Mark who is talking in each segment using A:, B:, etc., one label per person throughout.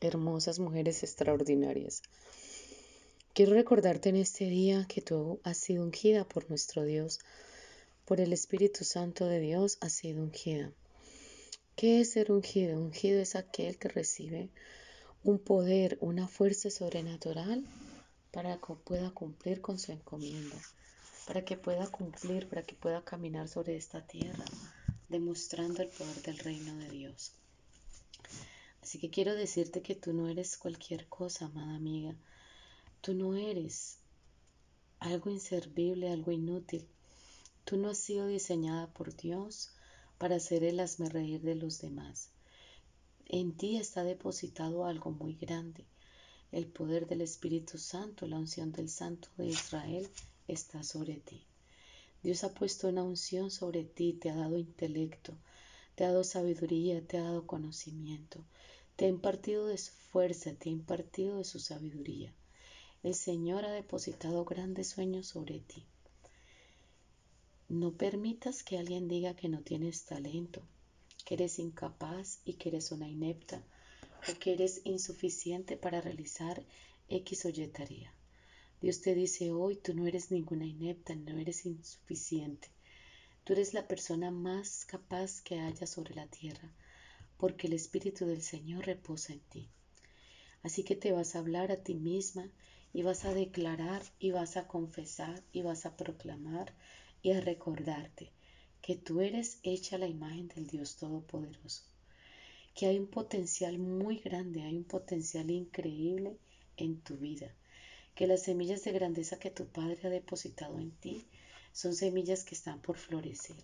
A: hermosas mujeres extraordinarias. Quiero recordarte en este día que tú has sido ungida por nuestro Dios, por el Espíritu Santo de Dios has sido ungida. ¿Qué es ser ungido? Ungido es aquel que recibe un poder, una fuerza sobrenatural para que pueda cumplir con su encomienda, para que pueda cumplir, para que pueda caminar sobre esta tierra, demostrando el poder del reino de Dios. Así que quiero decirte que tú no eres cualquier cosa, amada amiga. Tú no eres algo inservible, algo inútil. Tú no has sido diseñada por Dios para ser el reír de los demás. En ti está depositado algo muy grande. El poder del Espíritu Santo, la unción del Santo de Israel está sobre ti. Dios ha puesto una unción sobre ti, te ha dado intelecto, te ha dado sabiduría, te ha dado conocimiento, te ha impartido de su fuerza, te ha impartido de su sabiduría. El Señor ha depositado grandes sueños sobre ti. No permitas que alguien diga que no tienes talento, que eres incapaz y que eres una inepta o que eres insuficiente para realizar X o tarea. Dios te dice hoy, tú no eres ninguna inepta, no eres insuficiente. Tú eres la persona más capaz que haya sobre la tierra, porque el Espíritu del Señor reposa en ti. Así que te vas a hablar a ti misma y vas a declarar y vas a confesar y vas a proclamar y a recordarte que tú eres hecha la imagen del Dios Todopoderoso, que hay un potencial muy grande, hay un potencial increíble en tu vida, que las semillas de grandeza que tu Padre ha depositado en ti son semillas que están por florecer.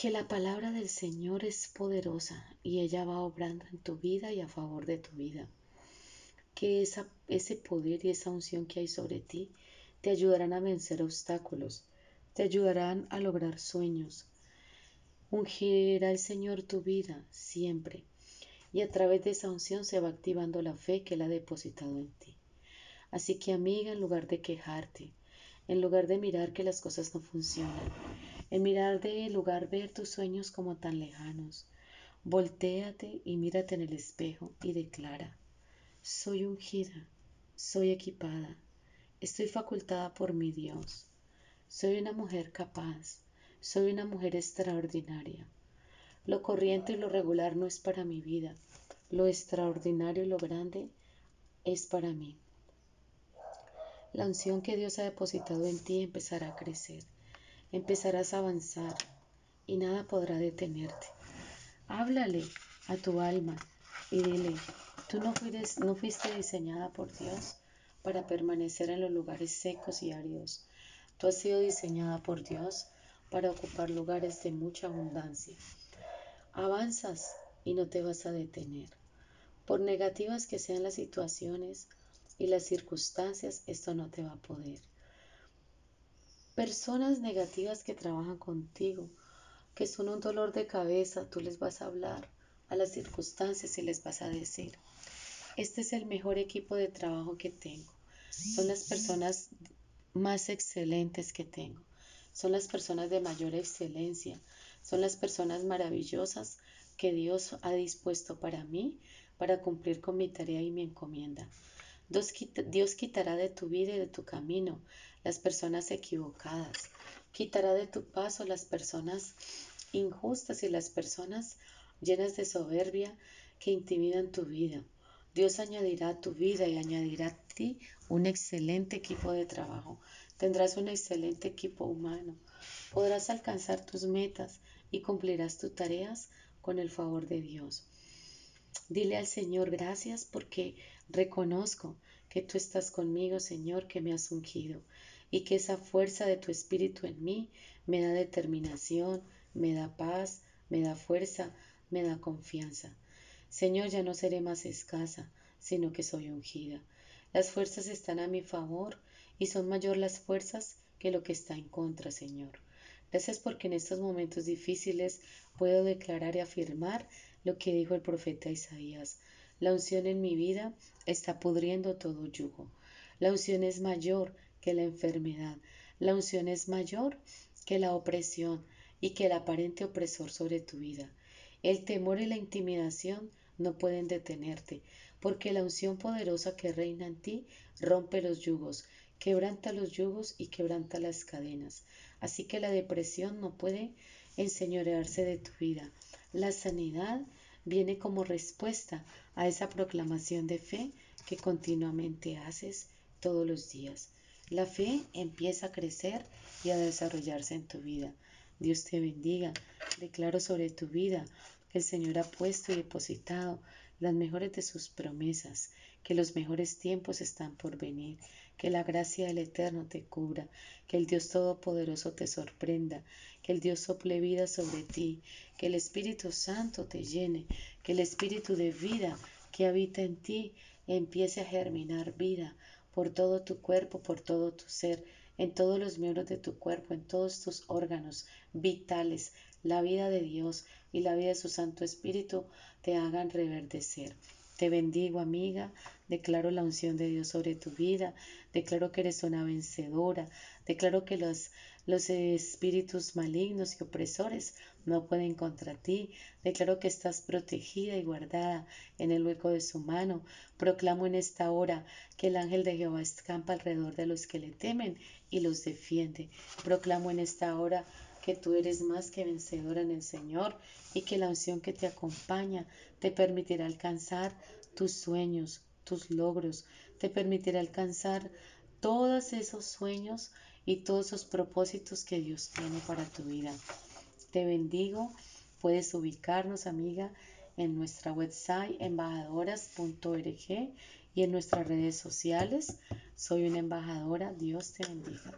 A: Que la palabra del Señor es poderosa y ella va obrando en tu vida y a favor de tu vida. Que esa, ese poder y esa unción que hay sobre ti te ayudarán a vencer obstáculos, te ayudarán a lograr sueños. Ungirá el Señor tu vida siempre y a través de esa unción se va activando la fe que Él ha depositado en ti. Así que amiga, en lugar de quejarte, en lugar de mirar que las cosas no funcionan, en mirar de lugar ver tus sueños como tan lejanos, voltéate y mírate en el espejo y declara, soy ungida, soy equipada, Estoy facultada por mi Dios. Soy una mujer capaz. Soy una mujer extraordinaria. Lo corriente y lo regular no es para mi vida. Lo extraordinario y lo grande es para mí. La unción que Dios ha depositado en ti empezará a crecer. Empezarás a avanzar y nada podrá detenerte. Háblale a tu alma y dile, tú no fuiste, diseñada por Dios para permanecer en los lugares secos y áridos. Tú has sido diseñada por Dios para ocupar lugares de mucha abundancia. Avanzas y no te vas a detener. Por negativas que sean las situaciones y las circunstancias, esto no te va a poder. Personas negativas que trabajan contigo, que son un dolor de cabeza, tú les vas a hablar a las circunstancias y les vas a decir, este es el mejor equipo de trabajo que tengo. Son las personas más excelentes que tengo. Son las personas de mayor excelencia. Son las personas maravillosas que Dios ha dispuesto para mí para cumplir con mi tarea y mi encomienda. Dios, quitará de tu vida y de tu camino las personas equivocadas. Quitará de tu paso las personas injustas y las personas llenas de soberbia que intimidan tu vida. Dios añadirá a tu vida y añadirá a ti un excelente equipo de trabajo. Tendrás un excelente equipo humano. Podrás alcanzar tus metas y cumplirás tus tareas con el favor de Dios. Dile al Señor gracias porque reconozco que tú estás conmigo, Señor, que me has ungido y que esa fuerza de tu espíritu en mí me da determinación, me da paz, me da fuerza, me da confianza. Señor, ya no seré más escasa, sino que soy ungida. Las fuerzas están a mi favor y son mayor las fuerzas que lo que está en contra, Señor. Gracias porque en estos momentos difíciles puedo declarar y afirmar lo que dijo el profeta Isaías. La unción en mi vida está pudriendo todo yugo. La unción es mayor que la enfermedad. La unción es mayor que la opresión y que el aparente opresor sobre tu vida. El temor y la intimidación no pueden detenerte, porque la unción poderosa que reina en ti rompe los yugos, quebranta los yugos y quebranta las cadenas. Así que la depresión no puede enseñorearse de tu vida. La sanidad viene como respuesta a esa proclamación de fe que continuamente haces todos los días. La fe empieza a crecer y a desarrollarse en tu vida. Dios te bendiga. Declaro sobre tu vida que el Señor ha puesto y depositado las mejores de sus promesas, que los mejores tiempos están por venir, que la gracia del Eterno te cubra, que el Dios Todopoderoso te sorprenda, que el Dios sople vida sobre ti, que el Espíritu Santo te llene, que el Espíritu de vida que habita en ti empiece a germinar vida por todo tu cuerpo, por todo tu ser, en todos los miembros de tu cuerpo, en todos tus órganos vitales, la vida de Dios y la vida de su Santo Espíritu te hagan reverdecer. Te bendigo, amiga. Declaro la unción de Dios sobre tu vida. Declaro que eres una vencedora. Declaro que los, los espíritus malignos y opresores no pueden contra ti. Declaro que estás protegida y guardada en el hueco de su mano. Proclamo en esta hora que el ángel de Jehová escampa alrededor de los que le temen y los defiende. Proclamo en esta hora que tú eres más que vencedora en el Señor y que la unción que te acompaña te permitirá alcanzar tus sueños, tus logros, te permitirá alcanzar todos esos sueños y todos esos propósitos que Dios tiene para tu vida. Te bendigo, puedes ubicarnos, amiga, en nuestra website embajadoras.org y en nuestras redes sociales. Soy una embajadora, Dios te bendiga.